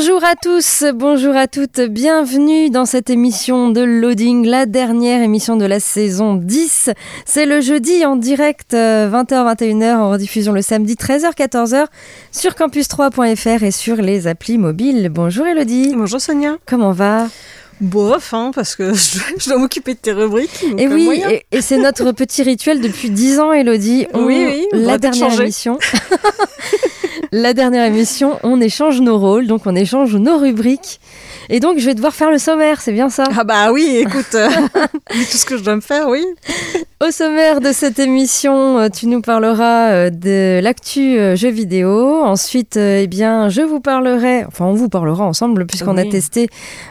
Bonjour à tous, bonjour à toutes, bienvenue dans cette émission de Loading, la dernière émission de la saison 10. C'est le jeudi en direct 20h-21h en rediffusion le samedi 13h-14h sur campus3.fr et sur les applis mobiles. Bonjour Elodie. Bonjour Sonia. Comment va? Bof, hein, parce que je dois m'occuper de tes rubriques. Et oui, et, et c'est notre petit rituel depuis 10 ans, Elodie. On, oui, oui. La dernière émission. la dernière émission, on échange nos rôles, donc on échange nos rubriques. Et donc, je vais devoir faire le sommaire, c'est bien ça? Ah bah oui, écoute, euh, tout ce que je dois me faire, oui. Au sommaire de cette émission, tu nous parleras de l'actu jeux vidéo. Ensuite, eh bien, je vous parlerai, enfin, on vous parlera ensemble, puisqu'on oui. a testé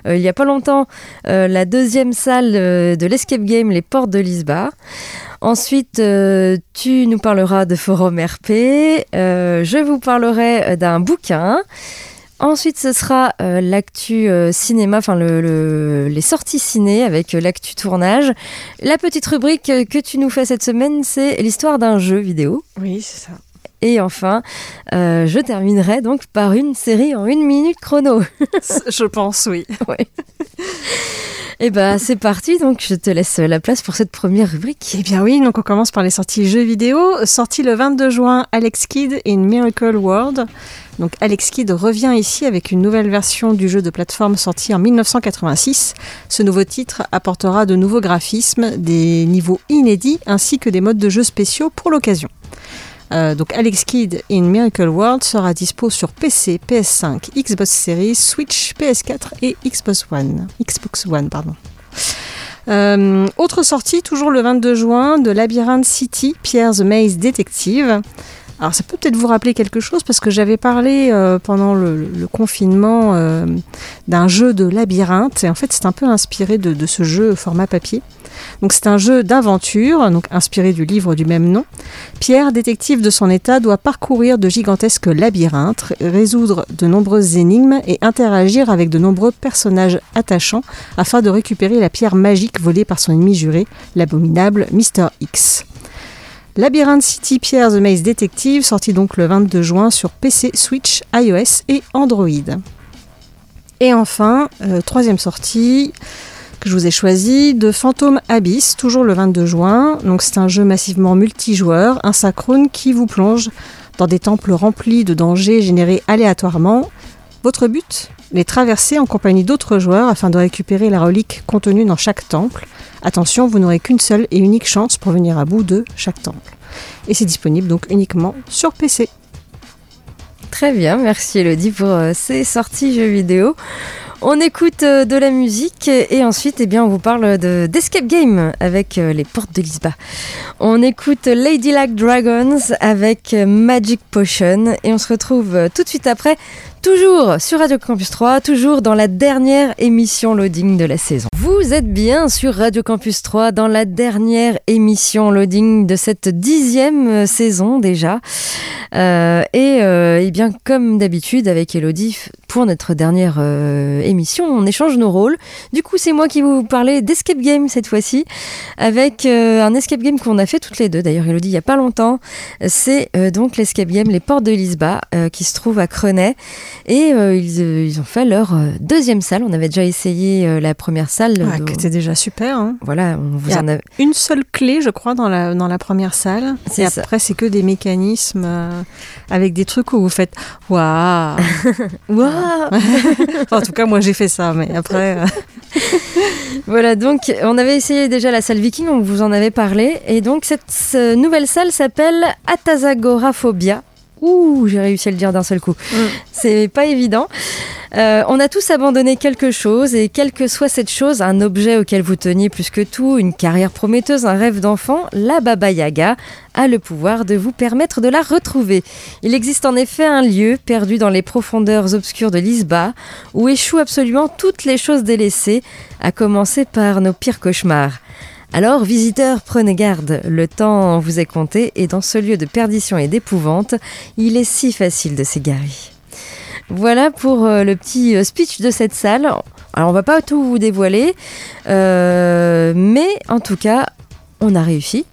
euh, il y a pas longtemps euh, la deuxième salle de l'escape game, les portes de Lisba. Ensuite, euh, tu nous parleras de Forum RP. Euh, je vous parlerai d'un bouquin. Ensuite, ce sera euh, l'actu cinéma, enfin le, le, les sorties ciné avec l'actu tournage. La petite rubrique que tu nous fais cette semaine, c'est l'histoire d'un jeu vidéo. Oui, c'est ça. Et enfin, euh, je terminerai donc par une série en une minute chrono. je pense, oui. Ouais. Et ben c'est parti, donc je te laisse la place pour cette première rubrique. Eh bien oui, donc on commence par les sorties jeux vidéo. Sorti le 22 juin, Alex Kidd in Miracle World. Donc Alex Kidd revient ici avec une nouvelle version du jeu de plateforme sorti en 1986. Ce nouveau titre apportera de nouveaux graphismes, des niveaux inédits ainsi que des modes de jeu spéciaux pour l'occasion. Euh, donc Alex Kidd in Miracle World sera dispo sur PC, PS5, Xbox Series, Switch, PS4 et Xbox One. Xbox One, pardon. Euh, autre sortie, toujours le 22 juin, de Labyrinth City, Pierre the Maze Detective. Alors ça peut peut-être vous rappeler quelque chose parce que j'avais parlé euh, pendant le, confinement euh, d'un jeu de labyrinthe et en fait c'est un peu inspiré de, de ce jeu format papier. Donc c'est un jeu d'aventure, donc inspiré du livre du même nom. Pierre, détective de son état, doit parcourir de gigantesques labyrinthes, résoudre de nombreuses énigmes et interagir avec de nombreux personnages attachants afin de récupérer la pierre magique volée par son ennemi juré, l'abominable Mr. X. Labyrinth City Pierre The Maze Detective, sorti donc le 22 juin sur PC, Switch, iOS et Android. Et enfin, euh, troisième sortie, que je vous ai choisi de Phantom Abyss, toujours le 22 juin. Donc c'est un jeu massivement multijoueur, un synchrone qui vous plonge dans des temples remplis de dangers générés aléatoirement. Votre but? Les traverser en compagnie d'autres joueurs afin de récupérer la relique contenue dans chaque temple. Attention, vous n'aurez qu'une seule et unique chance pour venir à bout de chaque temple. Et c'est disponible donc uniquement sur PC. Très bien, merci Elodie pour euh, ces sorties jeux vidéo. On écoute euh, de la musique et ensuite eh bien, on vous parle d'Escape Game avec euh, les portes de Lisba. On écoute Lady Like Dragons avec Magic Potion et on se retrouve tout de suite après, toujours sur Radio Campus 3, toujours dans la dernière émission loading de la saison. Vous êtes bien sur Radio Campus 3 dans la dernière émission loading de cette dixième saison déjà. Euh, et, euh, et bien comme d'habitude avec Elodie, pour notre dernière euh, émission, on échange nos rôles. Du coup, c'est moi qui vous parlais d'escape game cette fois-ci, avec euh, un escape game qu'on a fait toutes les deux. D'ailleurs, Elodie, il n'y a pas longtemps. C'est euh, donc l'escape game Les Portes de Lisba, qui se trouve à Crenay. Et ils, ils, ont fait leur deuxième salle. On avait déjà essayé la première salle. Ouais, qui était déjà super. Hein. Voilà, on vous Il y a en a... une seule clé, je crois, dans la, dans la première salle. C'est Et ça. après, c'est que des mécanismes euh, avec des trucs où vous faites waouh. Waouh Enfin, en tout cas, moi, j'ai fait ça, mais après. euh, Voilà, donc on avait essayé déjà la salle viking, on vous en avait parlé. Et donc cette euh, nouvelle salle s'appelle Atazagoraphobia. Ouh, j'ai réussi à le dire d'un seul coup. Mm. C'est pas évident. Euh, on a tous abandonné quelque chose et quelle que soit cette chose, un objet auquel vous teniez plus que tout, une carrière prometteuse, un rêve d'enfant, la Baba Yaga a le pouvoir de vous permettre de la retrouver. Il existe en effet un lieu perdu dans les profondeurs obscures de l'Isba où échouent absolument toutes les choses délaissées, à commencer par nos pires cauchemars. Alors, visiteurs, prenez garde, le temps vous est compté et dans ce lieu de perdition et d'épouvante, il est si facile de s'égarer. Voilà pour euh, le petit euh, speech de cette salle. Alors, on va pas tout vous dévoiler, euh, mais en tout cas, on a réussi.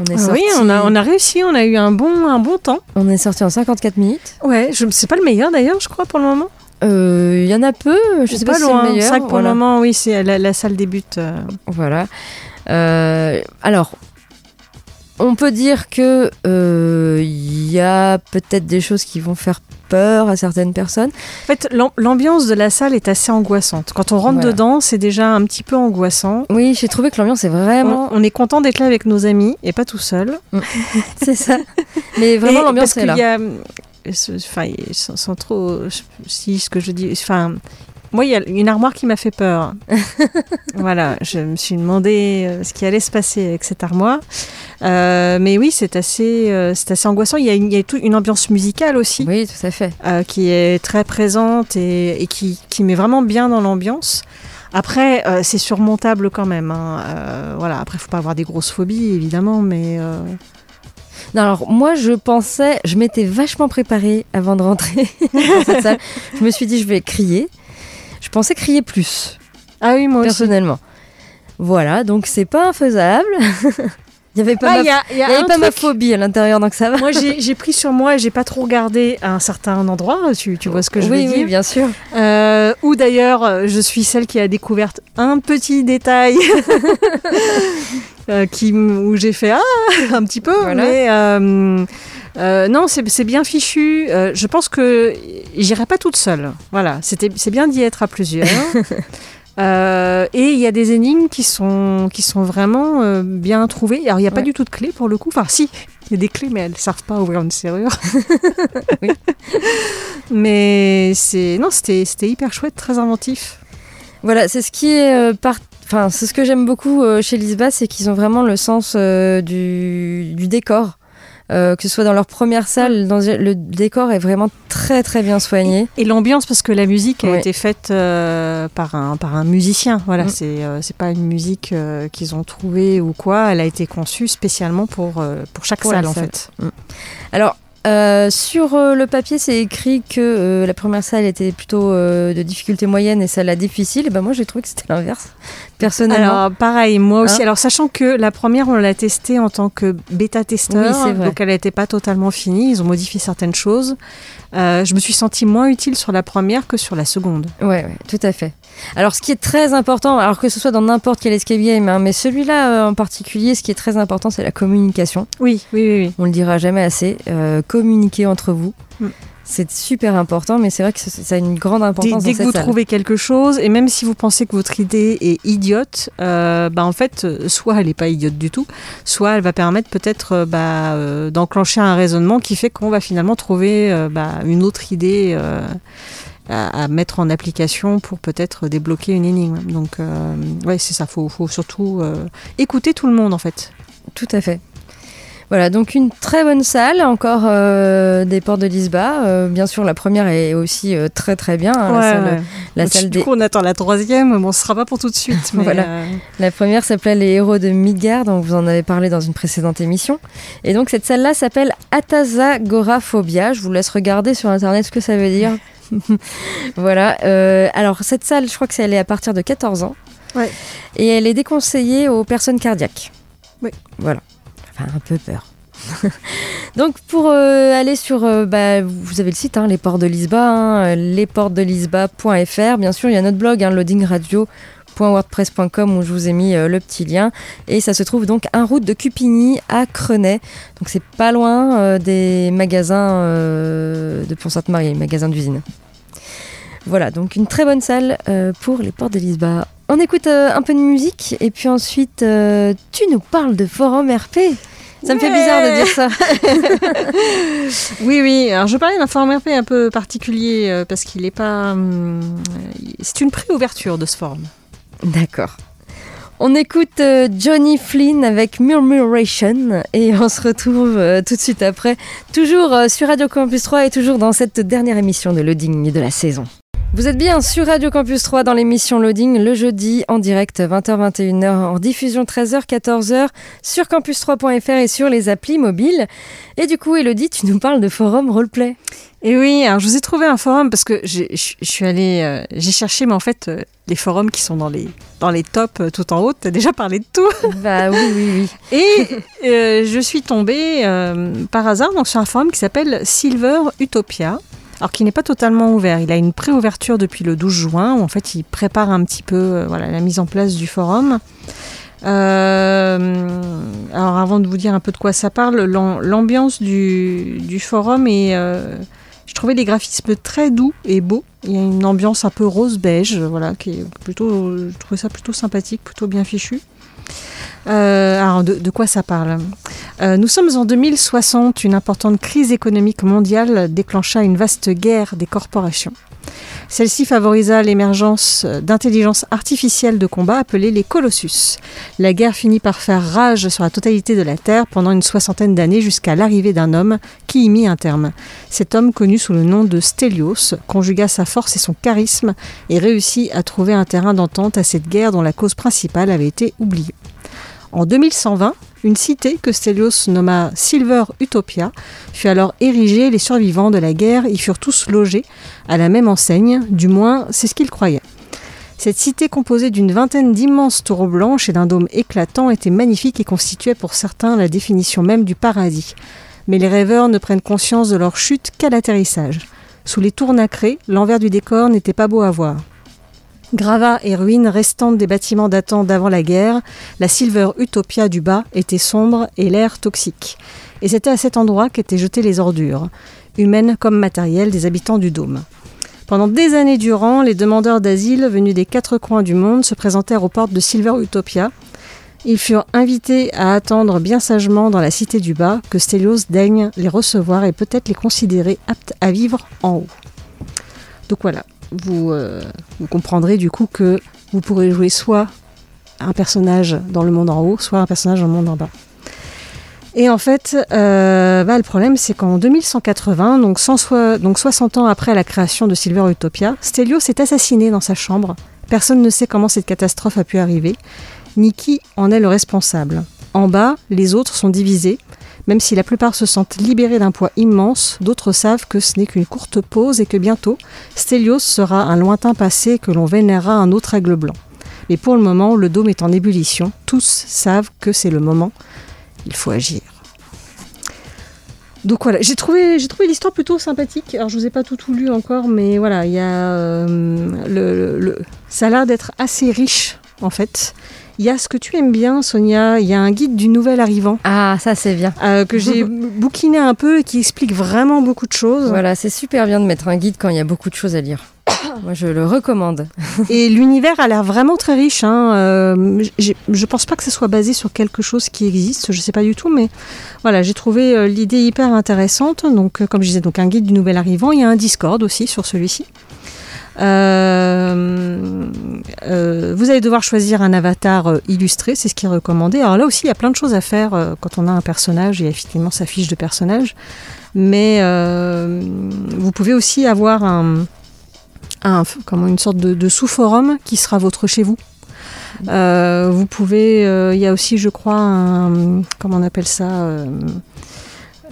On est sorti... Oui, on a, on a réussi, on a eu un bon, un bon temps. On est sorti en 54 minutes. Ouais, je c'est pas le meilleur d'ailleurs, je crois, pour le moment. Il y en a peu, je sais pas, pas si loin. c'est le meilleur. C'est vrai que pour voilà. le moment, oui, c'est la, la salle débute. euh, Voilà. Euh, alors, on peut dire que euh, il y a peut-être des choses qui vont faire peur à certaines personnes. En fait, l'am- l'ambiance de la salle est assez angoissante. Quand on rentre Voilà. dedans, c'est déjà un petit peu angoissant. Oui, j'ai trouvé que l'ambiance est vraiment. On, on est content d'être là avec nos amis et pas tout seul. C'est ça. Mais vraiment, l'ambiance est là. y a, euh, enfin, sans, sans trop, si ce que je dis, enfin, moi, il y a une armoire qui m'a fait peur. voilà, je me suis demandé euh, ce qui allait se passer avec cette armoire. Euh, mais oui, c'est assez, euh, c'est assez angoissant. Il y a, une, il y a toute une ambiance musicale aussi. Oui, tout à fait. euh, qui est très présente et, et qui, qui met vraiment bien dans l'ambiance. Après, c'est surmontable quand même. hein. Voilà. Après, faut pas avoir des grosses phobies, évidemment, mais Non, alors moi, je pensais, je m'étais vachement préparée avant de rentrer dans cette salle. Je me suis dit, je vais crier. Je pensais crier plus, ah oui, moi aussi. personnellement. Voilà, donc c'est pas infaisable. Il y avait pas, Ah, ma... y a, y a y avait pas ma phobie à l'intérieur, donc ça va. Moi, j'ai pris sur moi et j'ai pas trop regardé à un certain endroit. Tu, tu vois ce que je oui, veux oui, dire bien sûr. Euh, Ou d'ailleurs, je suis celle qui a découvert un petit détail euh, qui, où j'ai fait ah un petit peu, Voilà. mais euh, euh, non, c'est bien fichu. Euh, je pense que j'irai pas toute seule. Voilà, c'est bien d'y être à plusieurs. Euh, et il y a des énigmes qui sont, qui sont vraiment euh, bien trouvées. Alors, il n'y a pas Ouais. du tout de clé pour le coup. Enfin, si, il y a des clés, mais elles ne servent pas à ouvrir une serrure. Oui. Mais c'est non, c'était hyper chouette, très inventif. Voilà, c'est ce qui est euh, par- Enfin, c'est ce que j'aime beaucoup chez Lisba, c'est qu'ils ont vraiment le sens du, du décor. Euh, que ce soit dans leur première salle, dans, le décor est vraiment très très bien soigné. Et l'ambiance, parce que la musique a Ouais. été faite euh, par, un, par un musicien. Voilà, Mm. c'est euh, c'est pas une musique euh, qu'ils ont trouvée ou quoi. Elle a été conçue spécialement pour, euh, pour chaque Pour salle, en salle. fait. Alors, euh, sur euh, le papier, c'est écrit que euh, la première salle était plutôt euh, de difficulté moyenne et celle-là difficile. Et ben moi, j'ai trouvé que c'était l'inverse, personnellement. Alors, pareil, moi aussi. Hein Alors, sachant que la première, on l'a testée en tant que bêta-testeur. Oui, donc, elle n'était pas totalement finie. Ils ont modifié certaines choses. Euh, je me suis sentie moins utile sur la première que sur la seconde. Ouais, ouais, tout à fait. Alors, ce qui est très important, alors que ce soit dans n'importe quel escape game, hein, mais celui-là euh, en particulier, ce qui est très important, c'est la communication. Oui, oui, oui. oui. On le dira jamais assez. Euh, communiquer entre vous. Mm. C'est super important, mais c'est vrai que ça a une grande Dès, importance dès dans que vous salle. trouvez quelque chose, et même si vous pensez que votre idée est idiote, euh, bah en fait, euh, soit elle n'est pas idiote du tout, soit elle va permettre peut-être euh, bah, euh, d'enclencher un raisonnement qui fait qu'on va finalement trouver bah, une autre idée à, à mettre en application pour peut-être débloquer une énigme. Donc, euh, ouais, c'est ça. Faut, faut surtout euh, écouter tout le monde en fait. Tout à fait. Voilà, donc une très bonne salle, encore euh, des portes de Lisba. Euh, bien sûr, la première est aussi euh, très très bien. hein, la Ouais, salle, ouais. la Donc, salle du des- coup, on attend la troisième. Bon, ce sera pas pour tout de suite. Mais, Voilà. La première s'appelait Les héros de Midgard, dont vous en avez parlé dans une précédente émission. Et donc cette salle-là s'appelle Atazagoraphobia. Je vous laisse regarder sur internet ce que ça veut dire. voilà. euh, alors cette salle, je crois que c'est elle est à partir de 14 ans. Ouais. Et elle est déconseillée aux personnes cardiaques. Oui. Voilà. Enfin, un peu peur. Donc pour euh, aller sur, euh, bah, vous avez le site, hein, les ports de Lisba, hein, lesportsdelisba.fr. Bien sûr, il y a notre blog, hein, loadingradio.wordpress.com où je vous ai mis euh, le petit lien. Et ça se trouve donc un route de Cupigny à Crenay. Donc c'est pas loin euh, des magasins euh, de Pont-Sainte-Marie, magasins d'usine. Voilà, donc une très bonne salle pour les portes de Lisba. On écoute un peu de musique et puis ensuite tu nous parles de forum RP. Ça me fait bizarre de dire ça. oui, oui. Alors, je parlais d'un forum RP un peu particulier euh, parce qu'il n'est pas. hum, c'est une préouverture de ce forum. D'accord. On écoute euh, Johnny Flynn avec Murmuration et on se retrouve euh, tout de suite après, toujours euh, sur Radio Campus 3 et toujours dans cette dernière émission de Loading de la saison. Vous êtes bien sur Radio Campus 3 dans l'émission Loading le jeudi en direct 20h-21h en diffusion 13h 14h sur campus3.fr et sur les applis mobiles. Et du coup Elodie, tu nous parles de forum roleplay. Et oui, alors je vous ai trouvé un forum parce que je suis allée, euh, j'ai cherché, mais en fait, euh, les forums qui sont dans les, dans les tops euh, tout en haut, t'as déjà parlé de tout. Bah oui, oui, oui. Et je suis tombée par hasard donc, sur un forum qui s'appelle Silver Utopia. Alors qui n'est pas totalement ouvert, il a une préouverture depuis le 12 juin où en fait il prépare un petit peu voilà, la mise en place du forum. Euh, alors avant de vous dire un peu de quoi ça parle, l'am- l'ambiance du, du forum est... euh, je trouvais les graphismes très doux et beaux. Il y a une ambiance un peu rose-beige, voilà, qui est plutôt, je trouvais ça plutôt sympathique, plutôt bien fichu. Euh, alors, de, de quoi ça parle? Euh, Nous sommes en 2060. Une importante crise économique mondiale déclencha une vaste guerre des corporations. Celle-ci favorisa l'émergence d'intelligence artificielle de combat appelée les Colossus. La guerre finit par faire rage sur la totalité de la Terre pendant une soixantaine d'années jusqu'à l'arrivée d'un homme qui y mit un terme. Cet homme, connu sous le nom de Stelios, conjugua sa force et son charisme et réussit à trouver un terrain d'entente à cette guerre dont la cause principale avait été oubliée. En 2120, une cité que Stelios nomma Silver Utopia fut alors érigée. Les survivants de la guerre y furent tous logés à la même enseigne, du moins c'est ce qu'ils croyaient. Cette cité composée d'une vingtaine d'immenses tours blanches et d'un dôme éclatant était magnifique et constituait pour certains la définition même du paradis. Mais les rêveurs ne prennent conscience de leur chute qu'à l'atterrissage. Sous les tours nacrées, l'envers du décor n'était pas beau à voir. Gravats et ruines restantes des bâtiments datant d'avant la guerre, la Silver Utopia du bas était sombre et l'air toxique. Et c'était à cet endroit qu'étaient jetées les ordures, humaines comme matérielles, des habitants du dôme. Pendant des années durant, les demandeurs d'asile venus des quatre coins du monde se présentèrent aux portes de Silver Utopia. Ils furent invités à attendre bien sagement dans la cité du bas que Stelios daigne les recevoir et peut-être les considérer aptes à vivre en haut. Donc voilà, vous, euh, vous comprendrez du coup que vous pourrez jouer soit un personnage dans le monde en haut, soit un personnage dans le monde en bas. Et en fait, euh, bah, le problème, c'est qu'en 2180, donc, 100 soi- donc 60 ans après la création de Silver Utopia, Stelios est assassiné dans sa chambre. Personne ne sait comment cette catastrophe a pu arriver, ni qui en est le responsable. En bas, les autres sont divisés. Même si la plupart se sentent libérés d'un poids immense, d'autres savent que ce n'est qu'une courte pause et que bientôt, Stelios sera un lointain passé que l'on vénérera un autre aigle blanc. Mais pour le moment, le dôme est en ébullition. Tous savent que c'est le moment. Il faut agir. Donc voilà, j'ai trouvé, j'ai trouvé l'histoire plutôt sympathique. Alors je vous ai pas tout, tout lu encore, mais voilà, il y a euh, le- ça a l'air d'être assez riche en fait. Il y a ce que tu aimes bien, Sonia. Il y a un guide du nouvel arrivant Ah, ça c'est bien. euh, que j'ai bouquiné un peu et qui explique vraiment beaucoup de choses. Voilà, c'est super bien de mettre un guide quand il y a beaucoup de choses à lire. Moi, je le recommande. Et l'univers a l'air vraiment très riche. Hein. Euh, je pense pas que ce soit basé sur quelque chose qui existe, je sais pas du tout, mais voilà, j'ai trouvé euh, l'idée hyper intéressante. Donc, euh, comme je disais, donc un guide du nouvel arrivant. Il y a un Discord aussi sur celui-ci. Euh, euh, vous allez devoir choisir un avatar euh, illustré, c'est ce qui est recommandé. Alors là aussi, il y a plein de choses à faire quand on a un personnage. Il y a effectivement sa fiche de personnage, mais vous pouvez aussi avoir un, comment une sorte de, sous-forum qui sera votre chez vous. Vous pouvez, il y a aussi, je crois, un, comment on appelle ça,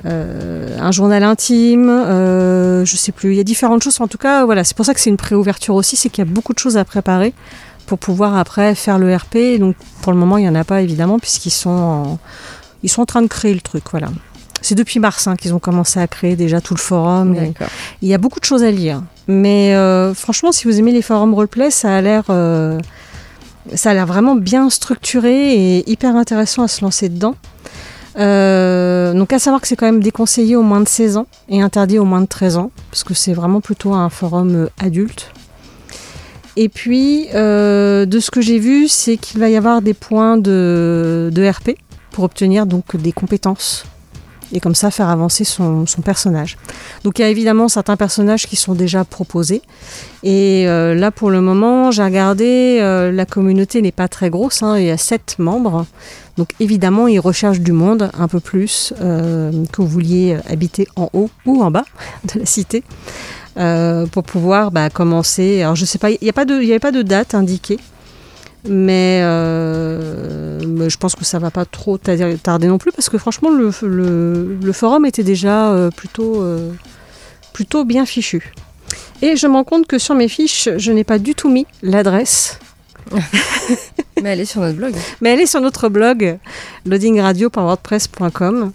euh, un journal intime, euh, je sais plus. Il y a différentes choses. En tout cas, voilà, c'est pour ça que c'est une préouverture aussi, c'est qu'il y a beaucoup de choses à préparer pour pouvoir après faire le RP. Donc, pour le moment, il y en a pas évidemment puisqu'ils sont, en, ils sont en train de créer le truc, voilà. C'est depuis mars hein, qu'ils ont commencé à créer déjà tout le forum. et- il y a beaucoup de choses à lire. Mais euh, franchement, si vous aimez les forums roleplay, ça a l'air, euh, ça a l'air vraiment bien structuré et hyper intéressant à se lancer dedans. Euh, donc à savoir que c'est quand même déconseillé au moins de 16 ans et interdit au moins de 13 ans, parce que c'est vraiment plutôt un forum euh, adulte. Et puis, euh, de ce que j'ai vu, c'est qu'il va y avoir des points de, de RP pour obtenir donc des compétences et comme ça faire avancer son, son personnage. Donc il y a évidemment certains personnages qui sont déjà proposés et euh, là pour le moment j'ai regardé, euh, la communauté n'est pas très grosse, hein, il y a 7 membres. Donc évidemment ils recherchent du monde un peu plus euh, que vous vouliez habiter en haut ou en bas de la cité. pour pouvoir bah, commencer. Alors je sais pas, il n'y avait pas de date indiquée, mais, euh, mais je pense que ça va pas trop tarder non plus parce que franchement le, le, le forum était déjà euh, plutôt, euh, plutôt bien fichu. Et je me rends compte que sur mes fiches, je n'ai pas du tout mis l'adresse. Mais elle est sur notre blog. Mais elle est sur notre blog, loadingradio.wordpress.com.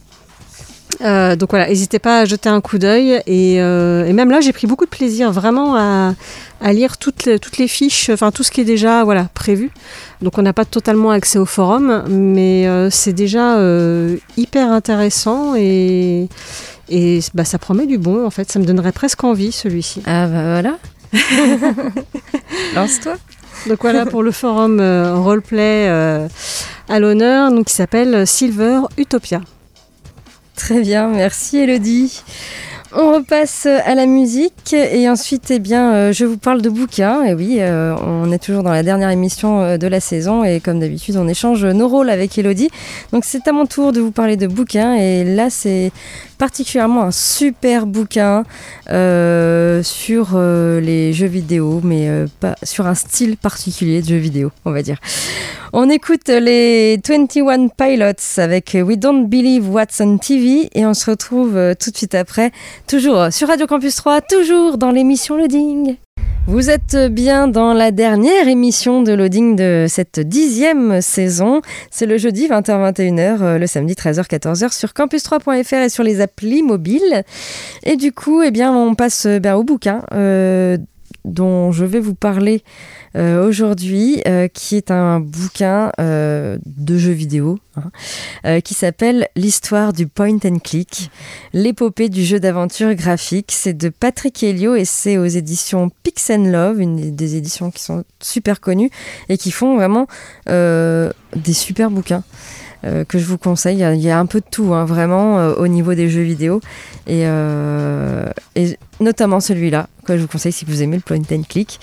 Euh, donc voilà, n'hésitez pas à jeter un coup d'œil. Et, euh, et même là, j'ai pris beaucoup de plaisir vraiment à, à lire toutes les, toutes les fiches, enfin tout ce qui est déjà voilà, prévu. Donc on n'a pas totalement accès au forum, mais euh, c'est déjà hyper intéressant et, et bah, ça promet du bon en fait. Ça me donnerait presque envie celui-ci. Ah bah voilà. Lance-toi. Donc voilà pour le forum roleplay à l'honneur, donc qui s'appelle Silver Utopia. Très bien, merci Elodie. On repasse à la musique et ensuite, eh bien, euh, je vous parle de bouquins. Et oui, euh, on est toujours dans la dernière émission euh, de la saison et comme d'habitude, on échange nos rôles avec Elodie. Donc, c'est à mon tour de vous parler de bouquins et là, c'est particulièrement un super bouquin euh, sur euh, les jeux vidéo, mais euh, pas sur un style particulier de jeux vidéo, on va dire. On écoute les 21 Pilots avec We Don't Believe What's on TV et on se retrouve tout de suite après, toujours sur Radio Campus 3, toujours dans l'émission Loading. Vous êtes bien dans la dernière émission de Loading de cette dixième saison. C'est le jeudi 20h-21h, euh, le samedi 13h-14h sur campus3.fr et sur les applis mobiles. Et du coup, eh bien, on passe euh, ben, au bouquin euh, dont je vais vous parler euh, aujourd'hui, euh, qui est un bouquin euh, de jeux vidéo hein, qui s'appelle L'histoire du point and click, l'épopée du jeu d'aventure graphique. C'est de Patrick Helio et c'est aux éditions Pix and Love, une des- éditions qui sont super connues et qui font vraiment des super bouquins. que je vous conseille, il y a, un peu de tout, hein, vraiment, au niveau des jeux vidéo. Et notamment celui-là, que je vous conseille si vous aimez le point and click.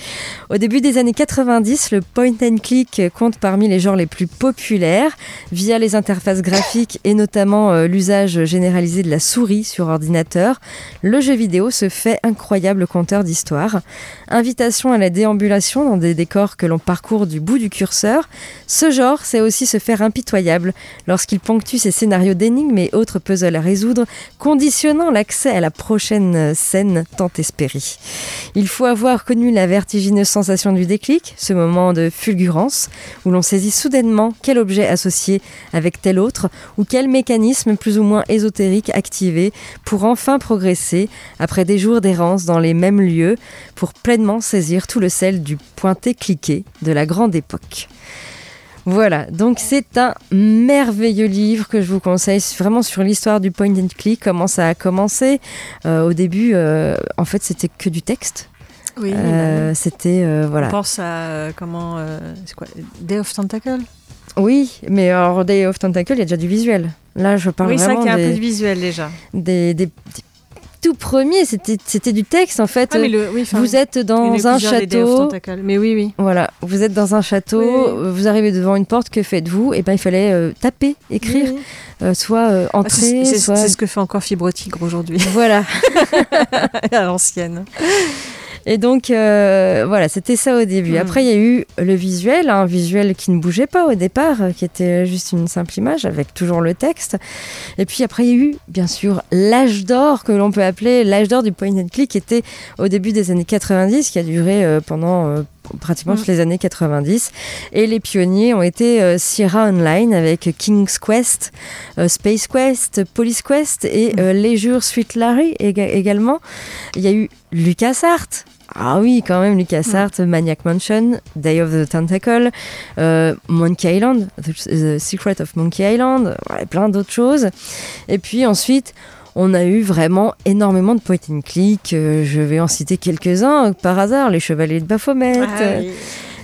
Au début des années 90, le point and click compte parmi les genres les plus populaires via les interfaces graphiques et notamment euh, l'usage généralisé de la souris sur ordinateur. Le jeu vidéo se fait incroyable conteur d'histoire. Invitation à la déambulation dans des décors que l'on parcourt du bout du curseur. Ce genre sait aussi se faire impitoyable lorsqu'il ponctue ses scénarios d'énigmes et autres puzzles à résoudre, conditionnant l'accès à la prochaine scène tant espérée. Il faut avoir connu la vertigineuse sensation du déclic, ce moment de fulgurance, où l'on saisit soudainement quel objet associé avec tel autre, ou quel mécanisme plus ou moins ésotérique activé pour enfin progresser, après des jours d'errance dans les mêmes lieux, pour pleinement saisir tout le sel du pointé-cliqué de la grande époque. Voilà, donc c'est un merveilleux livre que je vous conseille vraiment sur l'histoire du point and click, comment ça a commencé. Euh, au début, euh, en fait, c'était que du texte. Oui, Euh, c'était euh, On voilà. pense à comment. c'est quoi Day of Tentacle? Oui, mais alors Day of Tentacle, il y a déjà du visuel. Là, je parle Oui, vraiment qu'il y a un peu de visuel déjà. des, des- des tout premiers. C'était du texte en fait. Ah, mais le- oui, enfin, vous êtes dans un château. Mais oui, oui. Voilà, vous êtes dans un château, Oui, euh, vous arrivez devant une porte, que faites-vous? Et ben il fallait euh, taper, écrire, Oui, euh, soit euh, Ah, c'est- entrer, soit c'est ce que fait encore Fibre Tigre aujourd'hui, voilà. à l'ancienne. Et donc, euh, voilà, c'était ça au début. Mm. Après, il y a eu le visuel, un visuel qui ne bougeait pas au départ, qui était juste une simple image avec toujours le texte. Et puis après, il y a eu, bien sûr, l'âge d'or, que l'on peut appeler l'âge d'or du point and click, qui était au début des années 90, qui a duré euh, pendant euh, pratiquement Mm. toutes les années 90. Et les pionniers ont été euh, Sierra Online avec King's Quest, euh, Space Quest, Police Quest et euh, Les Jures Sweet Larry éga- également. Il y a eu LucasArts. Ah oui, quand même, LucasArts, Maniac Mansion, Day of the Tentacle, euh, Monkey Island, the, The Secret of Monkey Island, voilà, plein d'autres choses. Et puis ensuite, on a eu vraiment énormément de point and click. Euh, je vais en citer quelques-uns par hasard. Les Chevaliers de Baphomet, Ah euh, oui.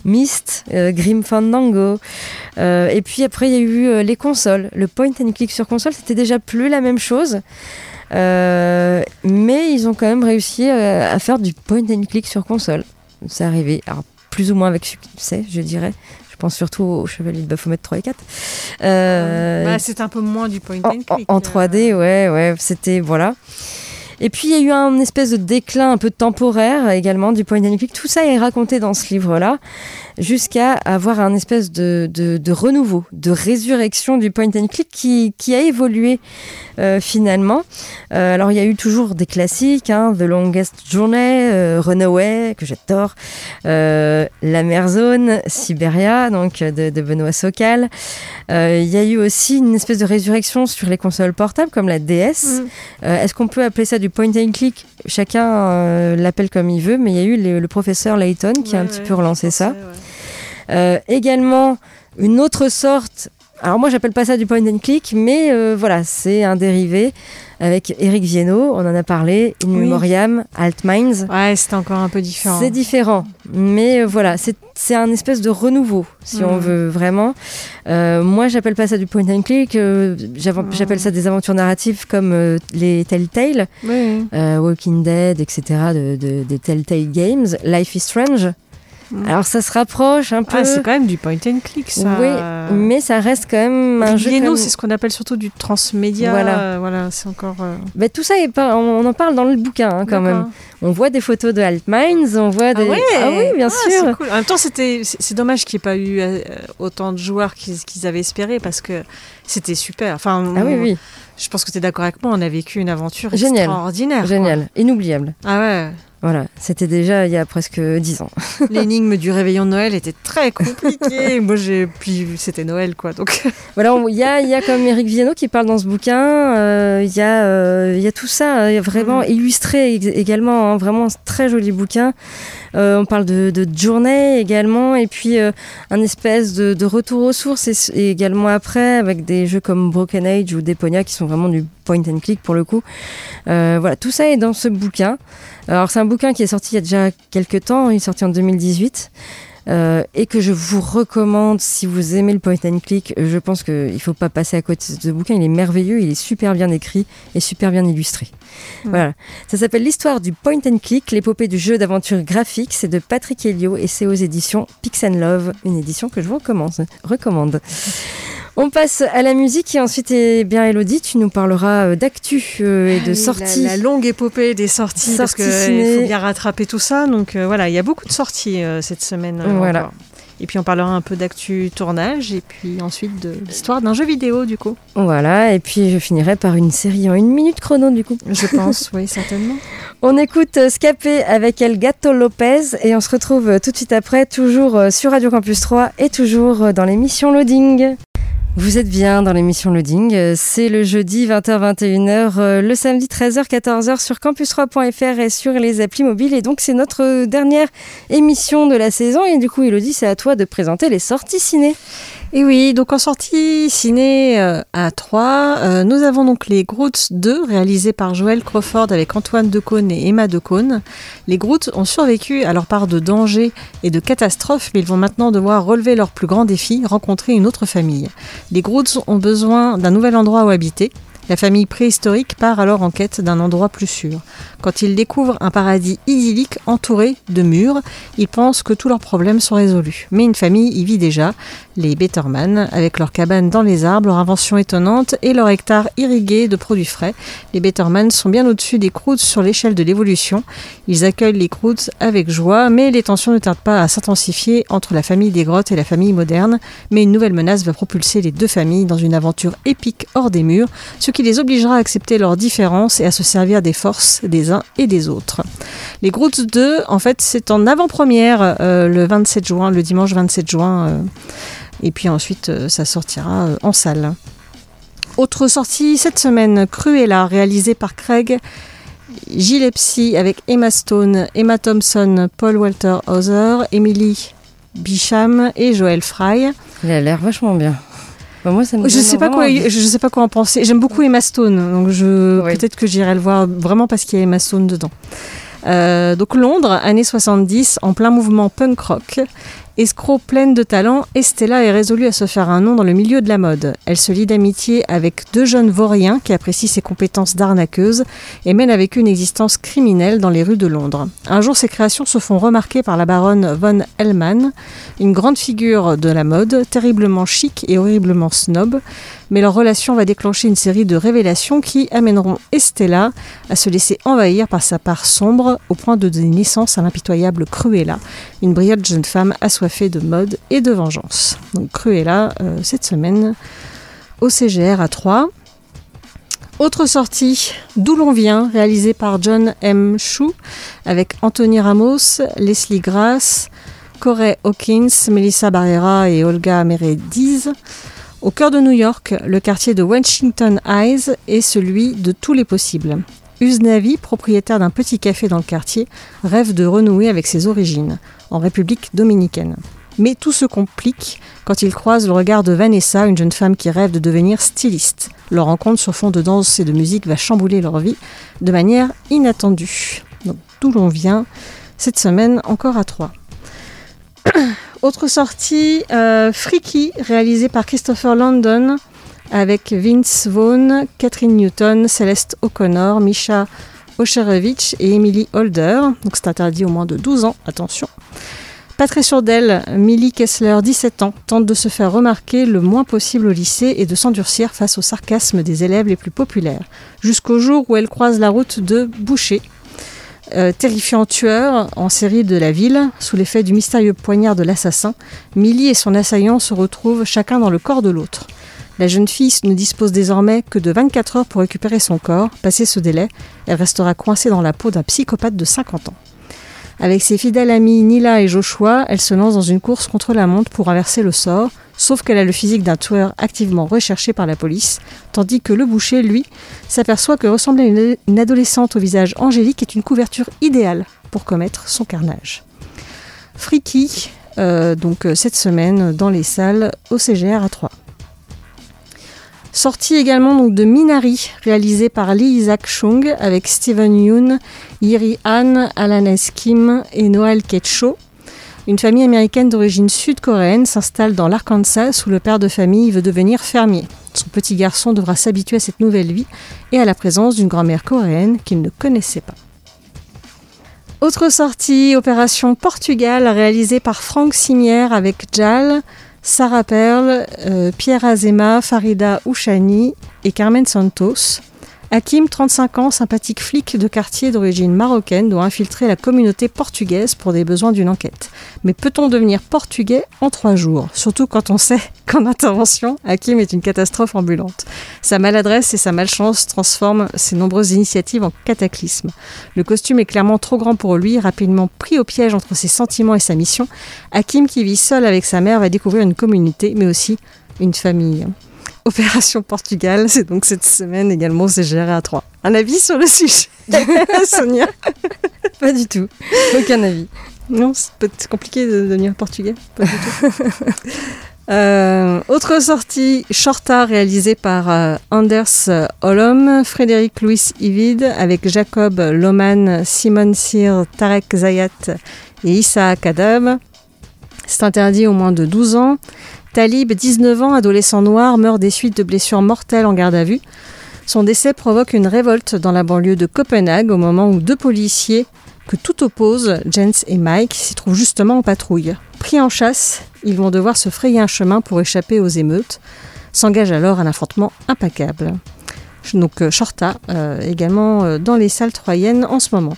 Myst, euh, Grim Fandango. Euh, et puis après, il y a eu les consoles. Le point and click sur console, c'était déjà plus la même chose. Euh, mais ils ont quand même réussi euh, à faire du point and click sur console. C'est arrivé. Alors, plus ou moins avec succès, je dirais. Je pense surtout au Chevalier de Baphomet 3 et 4. Euh, Bah, c'est un peu moins du point and click. en- en euh. 3D, ouais, ouais, c'était voilà. Et puis il y a eu un espèce de déclin un peu temporaire également du point and click. Tout ça est raconté dans ce livre-là, jusqu'à avoir un espèce de, de, de renouveau, de résurrection du point and click qui, qui a évolué euh, finalement. Euh, alors il y a eu toujours des classiques, hein, The Longest Journey, euh, Runaway, que j'adore, La Mer Zone, Siberia, donc de, de Benoît Socal. Euh, Il y a eu aussi une espèce de résurrection sur les consoles portables comme la DS. Mm. Est-ce qu'on peut appeler ça du point and click Chacun euh, l'appelle comme il veut, mais il y a eu le, le professeur Layton qui a un Ouais, petit peu relancé ça. Euh, également, une autre sorte. Alors moi, j'appelle pas ça du point and click, mais euh, voilà, c'est un dérivé avec Eric Viennot. On en a parlé. In Oui. Memoriam, Altminds. Ouais, c'était encore un peu différent. C'est différent, mais euh, voilà, c'est c'est un espèce de renouveau, si on Mm. veut vraiment. Euh, moi, j'appelle pas ça du point and click, euh, Mm. j'appelle ça des aventures narratives comme euh, les Telltale, Oui. Walking Dead, etc., de, de- des Telltale Games, Life is Strange. Mm. Alors, ça se rapproche un peu. Ah, c'est quand même du point and click, ça. Oui, mais ça reste quand même un jeu. Comme- c'est ce qu'on appelle surtout du transmédia. Voilà. euh, voilà c'est encore. euh, Bah, tout ça, est pas... on en parle dans le bouquin hein, quand même. On voit des photos de Altminds, on voit des. Ah, ouais oui, bien Ah, sûr. c'est cool. En même temps, c'était, c'est dommage qu'il n'y ait pas eu euh, autant de joueurs qu'ils, avaient espéré parce que c'était super. Enfin, Ah oui, on- oui, Je pense que tu es d'accord avec moi, on a vécu une aventure Génial. extraordinaire. quoi. génial, inoubliable. Ah ouais. Voilà, c'était déjà il y a presque 10 ans. L'énigme du réveillon de Noël était très compliquée. Moi, j'ai. Puis c'était Noël, quoi. Donc. Voilà, il y a, y a comme Eric Viennot qui parle dans ce bouquin, euh, il y, a, euh, y a tout ça, il y a vraiment Mm. illustré ég- également, hein, vraiment un très joli bouquin. Euh, on parle de, de journée également, et puis euh, un espèce de, retour aux sources, également après, avec des jeux comme Broken Age ou Deponia qui sont vraiment du point and click pour le coup. Euh, voilà, tout ça est dans ce bouquin. Alors c'est un bouquin qui est sorti il y a déjà quelques temps, il est sorti en 2018. Euh, et que je vous recommande si vous aimez le point and click. euh, Je pense qu'il ne faut pas passer à côté de ce bouquin. Il est merveilleux, il est super bien écrit et super bien illustré. Voilà. Ça s'appelle L'histoire du point and click, l'épopée du jeu d'aventure graphique. C'est de Patrick Helio et c'est aux éditions Pix and Love, une édition que je vous recommande. recommande. On passe à la musique et ensuite, eh bien, Elodie, tu nous parleras euh, d'actu euh, et de Ah oui, sorties. La, la longue épopée des sorties, parce qu'il ciné. faut bien rattraper tout ça. Donc euh, voilà, il y a beaucoup de sorties euh, cette semaine. euh, Voilà. encore. Et puis on parlera un peu d'actu tournage et puis ensuite de l'histoire d'un jeu vidéo du coup. Voilà, et puis je finirai par une série en une minute chrono du coup. Je pense, oui, certainement. On écoute euh, Scapé avec El Gato Lopez et on se retrouve euh, tout de suite après, toujours euh, sur Radio Campus 3 et toujours euh, dans l'émission Loading. Vous êtes bien dans l'émission Loading, c'est le jeudi 20h-21h, euh, le samedi 13h-14h sur campus3.fr et sur les applis mobiles et donc c'est notre dernière émission de la saison et du coup Elodie c'est à toi de présenter les sorties ciné. Et oui, donc en sortie ciné euh, à 3, euh, nous avons donc les Groots 2 réalisés par Joël Crawford avec Antoine Decaune et Emma Decaune. Les Groots ont survécu à leur part de dangers et de catastrophes, mais ils vont maintenant devoir relever leur plus grand défi, rencontrer une autre famille. Les Groots ont besoin d'un nouvel endroit où habiter. La famille préhistorique part alors en quête d'un endroit plus sûr. Quand ils découvrent un paradis idyllique entouré de murs, ils pensent que tous leurs problèmes sont résolus. Mais une famille y vit déjà, les Betterman, avec leur cabane dans les arbres, leur invention étonnante et leur hectare irrigué de produits frais. Les Betterman sont bien au-dessus des Croods sur l'échelle de l'évolution. Ils accueillent les Croods avec joie, mais les tensions ne tardent pas à s'intensifier entre la famille des grottes et la famille moderne. Mais une nouvelle menace va propulser les deux familles dans une aventure épique hors des murs, qui les obligera à accepter leurs différences et à se servir des forces des uns et des autres. Les Groots 2, en fait, c'est en avant-première euh, le 27 juin, le dimanche 27 juin. euh, et puis ensuite, euh, ça sortira en salle. Autre sortie cette semaine, Cruella, réalisée par Craig Gillespie avec Emma Stone, Emma Thompson, Paul Walter Hauser, Emily Bicham et Joël Fry. Il a l'air vachement bien. Bah, moi, ça me Je sais pas quoi, envie. je sais pas quoi en penser. J'aime beaucoup Emma Stone, donc je Oui. peut-être que j'irai le voir vraiment parce qu'il y a Emma Stone dedans. Euh, donc Londres, années 70, en plein mouvement punk rock. Escroc pleine de talent, Estella est résolue à se faire un nom dans le milieu de la mode. Elle se lie d'amitié avec deux jeunes vauriens qui apprécient ses compétences d'arnaqueuse et mène avec eux une existence criminelle dans les rues de Londres. Un jour, ses créations se font remarquer par la baronne von Hellman, une grande figure de la mode, terriblement chic et horriblement snob, mais leur relation va déclencher une série de révélations qui amèneront Estella à se laisser envahir par sa part sombre au point de donner naissance à l'impitoyable Cruella, une brillante jeune femme assoiffée de mode et de vengeance. Donc Cruella, euh, cette semaine, au CGR à 3. Autre sortie, D'où l'on vient, réalisée par John M. Chou, avec Anthony Ramos, Leslie Grass, Corey Hawkins, Melissa Barrera et Olga Merediz. Au cœur de New York, le quartier de Washington Heights est celui de tous les possibles. Usnavi, propriétaire d'un petit café dans le quartier, rêve de renouer avec ses origines, en République dominicaine. Mais tout se complique quand il croise le regard de Vanessa, une jeune femme qui rêve de devenir styliste. Leur rencontre sur fond de danse et de musique va chambouler leur vie de manière inattendue. Donc d'où l'on vient cette semaine encore à 3. Autre sortie, euh, Freaky, réalisée par Christopher Landon, avec Vince Vaughn, Catherine Newton, Céleste O'Connor, Misha Osherevich et Emily Holder. Donc c'est interdit au moins de 12 ans, attention. Pas très sûre d'elle, Millie Kessler, 17 ans, tente de se faire remarquer le moins possible au lycée et de s'endurcir face au sarcasme des élèves les plus populaires, jusqu'au jour où elle croise la route de Boucher, euh, terrifiant tueur en série de la ville, sous l'effet du mystérieux poignard de l'assassin, Millie et son assaillant se retrouvent chacun dans le corps de l'autre. La jeune fille ne dispose désormais que de 24 heures pour récupérer son corps. Passé ce délai, elle restera coincée dans la peau d'un psychopathe de 50 ans. Avec ses fidèles amis Nila et Joshua, elle se lance dans une course contre la montre pour inverser le sort, sauf qu'elle a le physique d'un tueur activement recherché par la police, tandis que le boucher, lui, s'aperçoit que ressembler à une adolescente au visage angélique est une couverture idéale pour commettre son carnage. Freaky, euh, donc euh, cette semaine dans les salles au CGR à 3. Sortie également de Minari, réalisé par Lee Isaac Chung avec Steven Yeun, Yiri Han, Alan S. Kim et Noel Ketcho. Une famille américaine d'origine sud-coréenne s'installe dans l'Arkansas où le père de famille veut devenir fermier. Son petit garçon devra s'habituer à cette nouvelle vie et à la présence d'une grand-mère coréenne qu'il ne connaissait pas. Autre sortie, Opération Portugal, réalisée par Franck Simière avec Jal, Sarah Perle, euh, Pierre Azema, Farida Ouchani et Carmen Santos. Hakim, 35 ans, sympathique flic de quartier d'origine marocaine, doit infiltrer la communauté portugaise pour des besoins d'une enquête. Mais peut-on devenir portugais en trois jours? Surtout quand on sait qu'en intervention, Hakim est une catastrophe ambulante. Sa maladresse et sa malchance transforment ses nombreuses initiatives en cataclysme. Le costume est clairement trop grand pour lui, rapidement pris au piège entre ses sentiments et sa mission. Hakim, qui vit seul avec sa mère, va découvrir une communauté, mais aussi une famille. Opération Portugal, c'est donc cette semaine également, c'est géré à 3. Un avis sur le sujet, Sonia? Pas du tout. Aucun avis. Non, c'est compliqué de devenir portugais. Pas du tout. Euh, autre sortie, Shorta, réalisée par euh, Anders Holm, Frédéric Louis Ivid, avec Jacob Loman, Simon Sir, Tarek Zayat et Issa Kadab. C'est interdit au moins de 12 ans. Talib, 19 ans, adolescent noir, meurt des suites de blessures mortelles en garde à vue. Son décès provoque une révolte dans la banlieue de Copenhague au moment où deux policiers que tout oppose, Jens et Mike, s'y trouvent justement en patrouille. Pris en chasse, ils vont devoir se frayer un chemin pour échapper aux émeutes. S'engage alors un affrontement implacable. Donc euh, Shorta, euh, également euh, dans les salles troyennes en ce moment.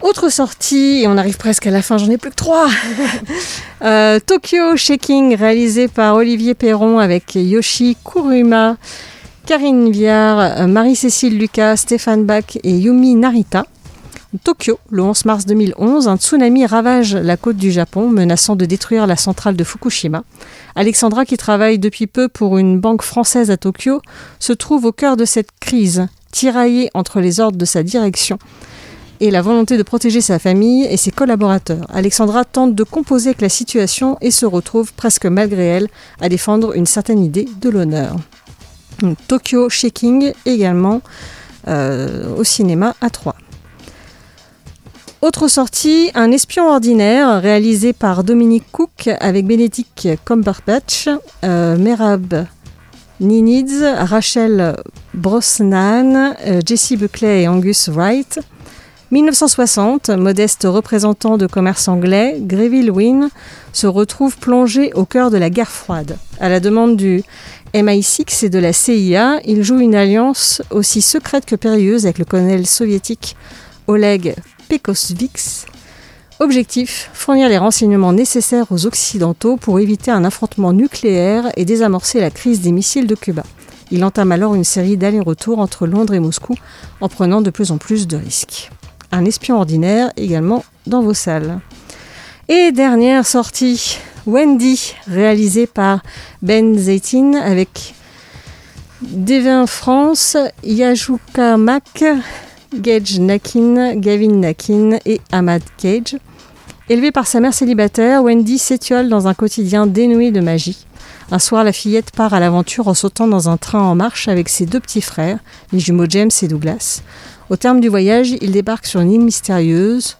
Autre sortie, et on arrive presque à la fin, j'en ai plus que trois. euh, Tokyo Shaking, réalisé par Olivier Perron avec Yoshi Kuruma, Karine Viard, Marie-Cécile Lucas, Stéphane Bach et Yumi Narita. Tokyo, le 11 mars 2011, un tsunami ravage la côte du Japon, menaçant de détruire la centrale de Fukushima. Alexandra, qui travaille depuis peu pour une banque française à Tokyo, se trouve au cœur de cette crise, tiraillée entre les ordres de sa direction et la volonté de protéger sa famille et ses collaborateurs. Alexandra tente de composer avec la situation et se retrouve, presque malgré elle, à défendre une certaine idée de l'honneur. Tokyo Shaking également euh, au cinéma à 3. Autre sortie, Un espion ordinaire, réalisé par Dominique Cook avec Benedict Cumberbatch, euh, Merab Ninids, Rachel Brosnan, euh, Jesse Buckley et Angus Wright. 1960, modeste représentant de commerce anglais, Greville Wynne se retrouve plongé au cœur de la guerre froide. À la demande du MI6 et de la CIA, il joue une alliance aussi secrète que périlleuse avec le colonel soviétique Oleg Pekosvix. Objectif fournir les renseignements nécessaires aux Occidentaux pour éviter un affrontement nucléaire et désamorcer la crise des missiles de Cuba. Il entame alors une série d'allers-retours entre Londres et Moscou en prenant de plus en plus de risques. Un espion ordinaire également dans vos salles. Et dernière sortie, Wendy, réalisée par Ben Zaytin avec Devin France, Yajuka Mack, Gage Nakin, Gavin Nakin et Ahmad Cage. Élevée par sa mère célibataire, Wendy s'étiole dans un quotidien dénoué de magie. Un soir, la fillette part à l'aventure en sautant dans un train en marche avec ses deux petits frères, les jumeaux James et Douglas. Au terme du voyage, ils débarquent sur une île mystérieuse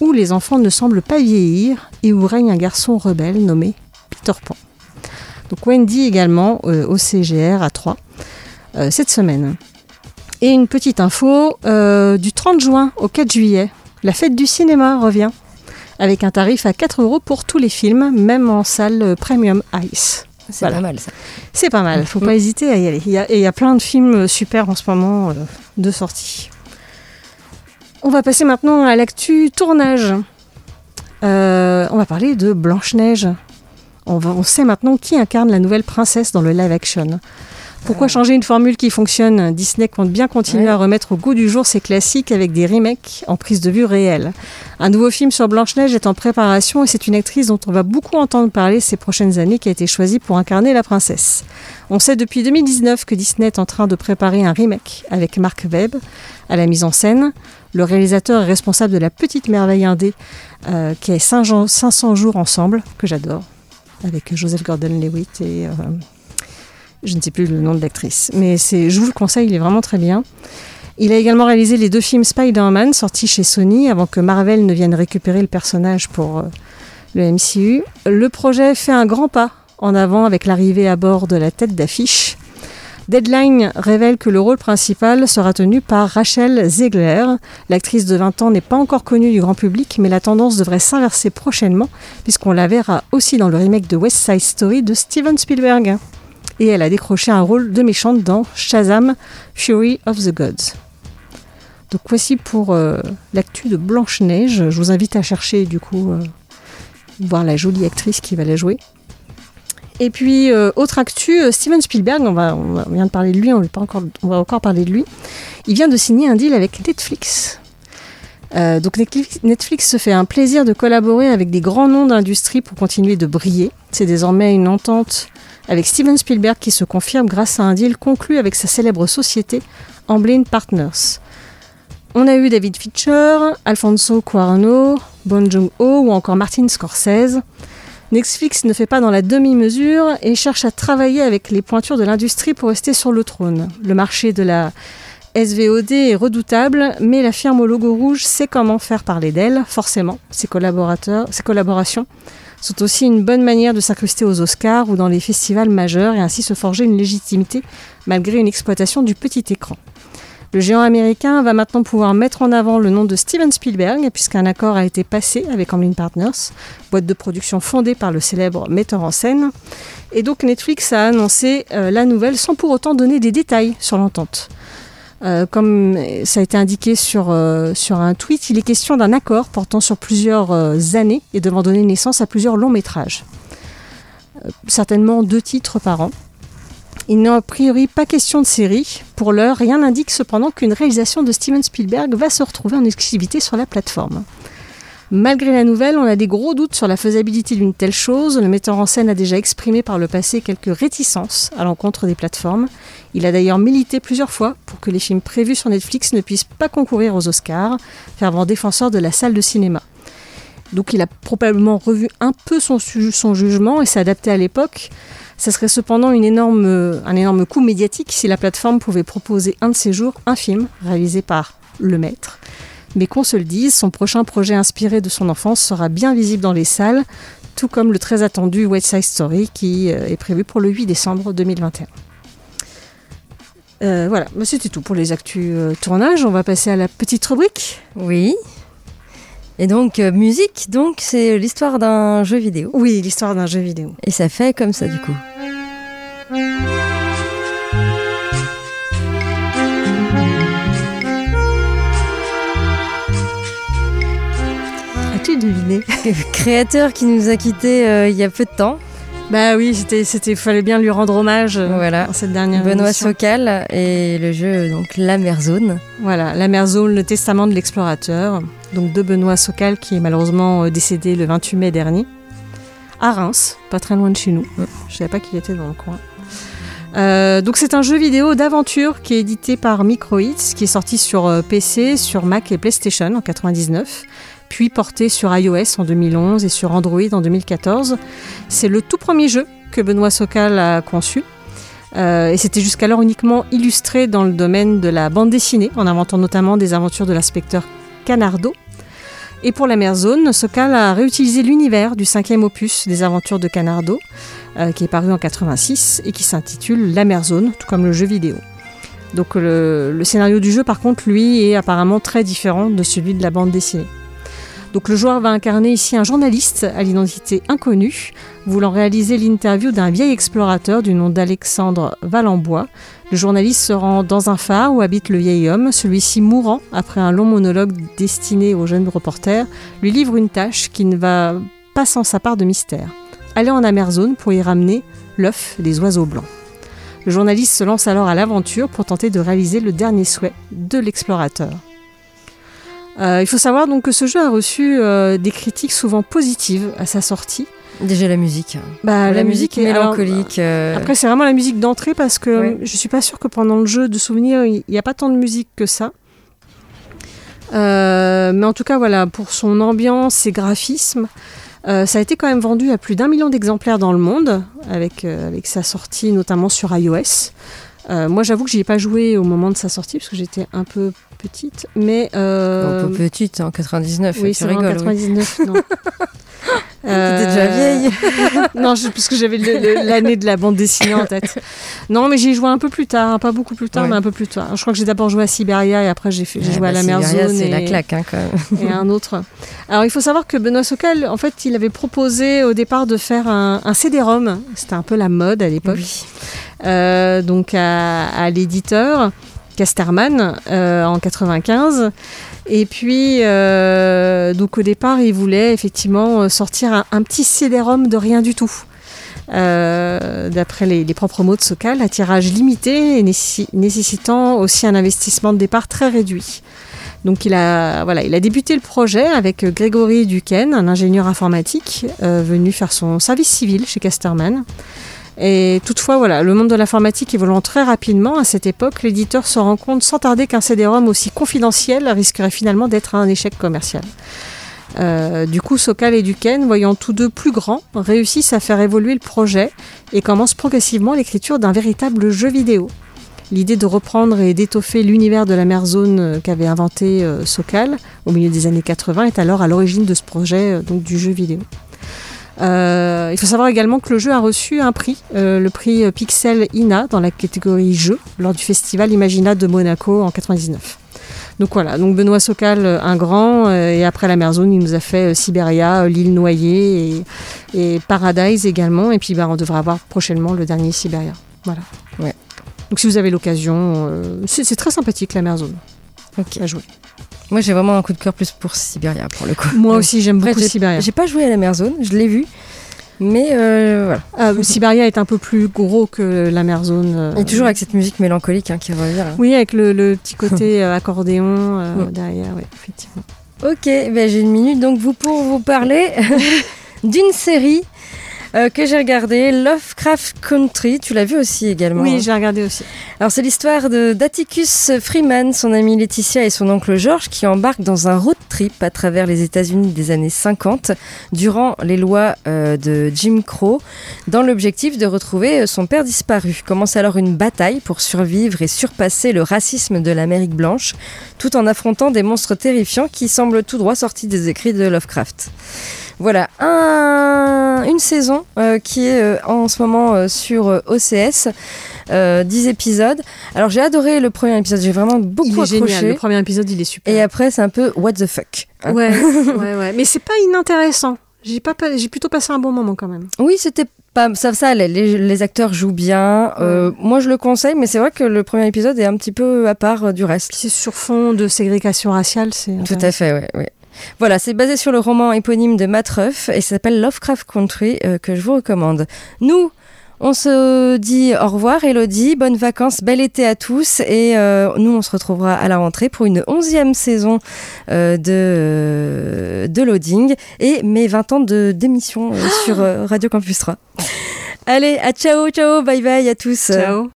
où les enfants ne semblent pas vieillir et où règne un garçon rebelle nommé Peter Pan. Donc Wendy également euh, au CGR à 3 euh, cette semaine. Et une petite info, euh, du 30 juin au 4 juillet, la fête du cinéma revient avec un tarif à 4 euros pour tous les films, même en salle Premium Ice. C'est pas mal ça. C'est pas mal, faut pas hésiter à y aller. Il y, a, et il y a plein de films super en ce moment de sortie. On va passer maintenant à l'actu tournage. Euh, on va parler de Blanche-Neige. On, sait maintenant qui incarne la nouvelle princesse dans le live action. Pourquoi changer une formule qui fonctionne? Disney compte bien continuer Ouais. à remettre au goût du jour ses classiques avec des remakes en prise de vue réelle. Un nouveau film sur Blanche-Neige est en préparation et c'est une actrice dont on va beaucoup entendre parler ces prochaines années qui a été choisie pour incarner la princesse. On sait depuis 2019 que Disney est en train de préparer un remake avec Mark Webb à la mise en scène. Le réalisateur est responsable de La Petite Merveille Indé euh, qui est 500 jours ensemble, que j'adore, avec Joseph Gordon-Levitt et... euh, je ne sais plus le nom de l'actrice, mais c'est, je vous le conseille, il est vraiment très bien. Il a également réalisé les deux films Spider-Man sortis chez Sony avant que Marvel ne vienne récupérer le personnage pour euh, le MCU. Le projet fait un grand pas en avant avec l'arrivée à bord de la tête d'affiche. Deadline révèle que le rôle principal sera tenu par Rachel Zegler. L'actrice de 20 ans n'est pas encore connue du grand public, mais la tendance devrait s'inverser prochainement, puisqu'on la verra aussi dans le remake de West Side Story de Steven Spielberg et elle a décroché un rôle de méchante dans Shazam Fury of the Gods. Donc voici pour euh, l'actu de Blanche-Neige. Je vous invite à chercher du coup euh, voir la jolie actrice qui va la jouer. Et puis euh, autre actu, Steven Spielberg, on, vient de parler de lui, on, pas encore, on va encore parler de lui. Il vient de signer un deal avec Netflix. Donc Netflix, Netflix se fait un plaisir de collaborer avec des grands noms d'industrie pour continuer de briller. C'est désormais une entente avec Steven Spielberg qui se confirme grâce à un deal conclu avec sa célèbre société Amblin Partners. On a eu David Fincher, Alfonso Cuarón, Bon Joon-ho ou encore Martin Scorsese. Netflix ne fait pas dans la demi-mesure et cherche à travailler avec les pointures de l'industrie pour rester sur le trône. Le marché de la SVOD est redoutable, mais la firme au logo rouge sait comment faire parler d'elle, forcément. Ses collaborateurs, ses collaborations sont aussi une bonne manière de s'incruster aux Oscars ou dans les festivals majeurs et ainsi se forger une légitimité malgré une exploitation du petit écran. Le géant américain va maintenant pouvoir mettre en avant le nom de Steven Spielberg puisqu'un accord a été passé avec Amblin Partners, boîte de production fondée par le célèbre metteur en scène. Et donc Netflix a annoncé euh, la nouvelle sans pour autant donner des détails sur l'entente. Euh, comme ça a été indiqué sur, euh, sur un tweet, il est question d'un accord portant sur plusieurs euh, années et devant donner naissance à plusieurs longs métrages. Certainement deux titres par an. Il n'est a priori pas question de série. Pour l'heure, rien n'indique cependant qu'une réalisation de Steven Spielberg va se retrouver en exclusivité sur la plateforme. Malgré la nouvelle, on a des gros doutes sur la faisabilité d'une telle chose. Le metteur en scène a déjà exprimé par le passé quelques réticences à l'encontre des plateformes. Il a d'ailleurs milité plusieurs fois pour que les films prévus sur Netflix ne puissent pas concourir aux Oscars, fervent défenseur de la salle de cinéma. Donc il a probablement revu un peu son, jugement et s'est adapté à l'époque. Ça serait cependant euh, un énorme coup médiatique si la plateforme pouvait proposer un de ses jours un film réalisé par le maître. Mais qu'on se le dise, son prochain projet inspiré de son enfance sera bien visible dans les salles, tout comme le très attendu West Side Story qui euh, est prévu pour le 8 décembre 2021. Euh, voilà, Mais c'était tout pour les actus euh, tournage. On va passer à la petite rubrique. Oui. Et donc, euh, musique, donc c'est l'histoire d'un jeu vidéo. Oui, l'histoire d'un jeu vidéo. Et ça fait comme ça du coup. Deviné Créateur qui nous a quittés euh, il y a peu de temps. Bah oui, c'était, fallait bien lui rendre hommage euh, Voilà. cette dernière Benoît émission. Socal et le jeu donc La Mer Zone. Voilà, La mer Zone, le testament de l'explorateur, donc de Benoît Socal qui est malheureusement euh, décédé le 28 mai dernier, à Reims, pas très loin de chez nous. Je savais pas qu'il était dans le coin. Euh, donc c'est un jeu vidéo d'aventure qui est édité par Microids, qui est sorti sur PC, sur Mac et PlayStation en 99, porté sur iOS en 2011 et sur Android en 2014. C'est le tout premier jeu que Benoît Socal a conçu. Euh, et c'était jusqu'alors uniquement illustré dans le domaine de la bande dessinée, en inventant notamment des aventures de l'inspecteur Canardo. Et pour la mer Zone, Sokal a réutilisé l'univers du cinquième opus des aventures de Canardo, euh, qui est paru en 86 et qui s'intitule La mer Zone, tout comme le jeu vidéo. Donc le scénario du jeu, par contre, lui, est apparemment très différent de celui de la bande dessinée. Donc le joueur va incarner ici un journaliste à l'identité inconnue, voulant réaliser l'interview d'un vieil explorateur du nom d'Alexandre Valenbois. Le journaliste se rend dans un phare où habite le vieil homme. Celui-ci, mourant après un long monologue destiné au jeune reporter, lui livre une tâche qui ne va pas sans sa part de mystère. Aller en Amerzone pour y ramener l'œuf des oiseaux blancs. Le journaliste se lance alors à l'aventure pour tenter de réaliser le dernier souhait de l'explorateur. Euh, il faut savoir donc que ce jeu a reçu euh, des critiques souvent positives à sa sortie. Déjà la musique. Bah, la, musique, est alors, mélancolique. euh, Après, c'est vraiment la musique d'entrée parce que Oui. je suis pas sûre que pendant le jeu de souvenirs, il n'y a pas tant de musique que ça. Euh, mais en tout cas, voilà, pour son ambiance, ses graphismes, ça a été quand même vendu à plus d'un million d'exemplaires dans le monde, avec, avec sa sortie notamment sur iOS. Euh, moi, j'avoue que j'y ai pas joué au moment de sa sortie parce que j'étais un peu petite, mais euh, un peu petite, en 99, oui, tu c'est en rigoles. oui. 99, non. T'étais déjà vieille. non, je- parce que j'avais l'année de la bande dessinée en tête. Non, mais j'y ai joué un peu plus tard, hein, pas beaucoup plus tard, Ouais. mais un peu plus tard. Je crois que j'ai d'abord joué à Siberia et après j'ai j'ai Ouais, joué à bah, la mer Zone C'est et, la claque, hein, quand même. et un autre. Alors il faut savoir que Benoît Socal, en fait, il avait proposé au départ de faire un, un CD-ROM. C'était un peu la mode à l'époque. Oui. Euh, donc à, à l'éditeur Casterman euh, en 95. Et puis, euh, donc au départ, il voulait effectivement sortir un, petit CD-ROM de rien du tout. Euh, D'après les, propres mots de Sokal, un tirage limité et nécessi- nécessitant aussi un investissement de départ très réduit. Donc il a, voilà, il a débuté le projet avec Grégory Duquesne, un ingénieur informatique euh, venu faire son service civil chez Casterman. Et toutefois, voilà, le monde de l'informatique évoluant très rapidement à cette époque, l'éditeur se rend compte sans tarder qu'un CD-ROM aussi confidentiel risquerait finalement d'être un échec commercial. Euh, du coup, Sokal et Duquesne, voyant tous deux plus grands, réussissent à faire évoluer le projet et commencent progressivement l'écriture d'un véritable jeu vidéo. L'idée de reprendre et d'étoffer l'univers de la mer zone qu'avait inventé euh, Sokal au milieu des années 80 est alors à l'origine de ce projet euh, donc du jeu vidéo. Euh, il faut savoir également que le jeu a reçu un prix, euh, le prix Pixel INA dans la catégorie jeu lors du festival Imagina de Monaco en 99. Donc voilà, donc Benoît Socal, euh, un grand, euh, et après la mer zone, il nous a fait Siberia, euh, l'île noyée et, et Paradise également, et puis bah, on devrait avoir prochainement le dernier Siberia. Voilà. Ouais. Donc si vous avez l'occasion, c'est c'est très sympathique la mer zone Ok. à jouer. Moi, j'ai vraiment un coup de cœur plus pour Siberia, pour le coup. Moi aussi j'aime beaucoup Siberia. J'ai pas joué à la mer zone, je l'ai vu. Mais euh, voilà. Ah, Siberia est un peu plus gros que la mer zone. euh, Et toujours avec cette musique mélancolique hein, qui revient. là. Oui, avec le, le petit côté euh, accordéon derrière, oui, effectivement. Ok, ben j'ai une minute donc vous pour vous parler d'une série euh, que j'ai regardé, Lovecraft Country. Tu l'as vu aussi également Oui, hein j'ai regardé aussi. Alors c'est l'histoire de d'Atticus Freeman, son amie Laetitia et son oncle George qui embarquent dans un road trip à travers les États-Unis des années 50 durant les lois euh, de Jim Crow dans l'objectif de retrouver euh, son père disparu. Commence alors une bataille pour survivre et surpasser le racisme de l'Amérique blanche tout en affrontant des monstres terrifiants qui semblent tout droit sortis des écrits de Lovecraft. Voilà, un- une saison euh, qui est euh, en ce moment euh, sur OCS, euh, 10 épisodes. Alors j'ai adoré le premier épisode, j'ai vraiment beaucoup Il est génial. Le premier épisode, il est super. Et après c'est un peu what the fuck. hein. Ouais, ouais, ouais. Mais c'est pas inintéressant. J'ai pas, j'ai plutôt passé un bon moment quand même. Oui, c'était pas ça, ça. Les, les acteurs jouent bien. Euh, moi je le conseille, mais c'est vrai que le premier épisode est un petit peu à part euh, du reste. C'est sur fond de ségrégation raciale, c'est. Tout à fait, ouais, ouais. Voilà, c'est basé sur le roman éponyme de Matt Ruff et ça s'appelle Lovecraft Country euh, que je vous recommande. Nous, on se dit au revoir Elodie, bonnes vacances, bel été à tous et euh, nous on se retrouvera à la rentrée pour une onzième saison euh, de, euh, de Loading et mes 20 ans de d'émission sur Radio Campus 3. Allez, à ciao, ciao, bye bye à tous. Ciao.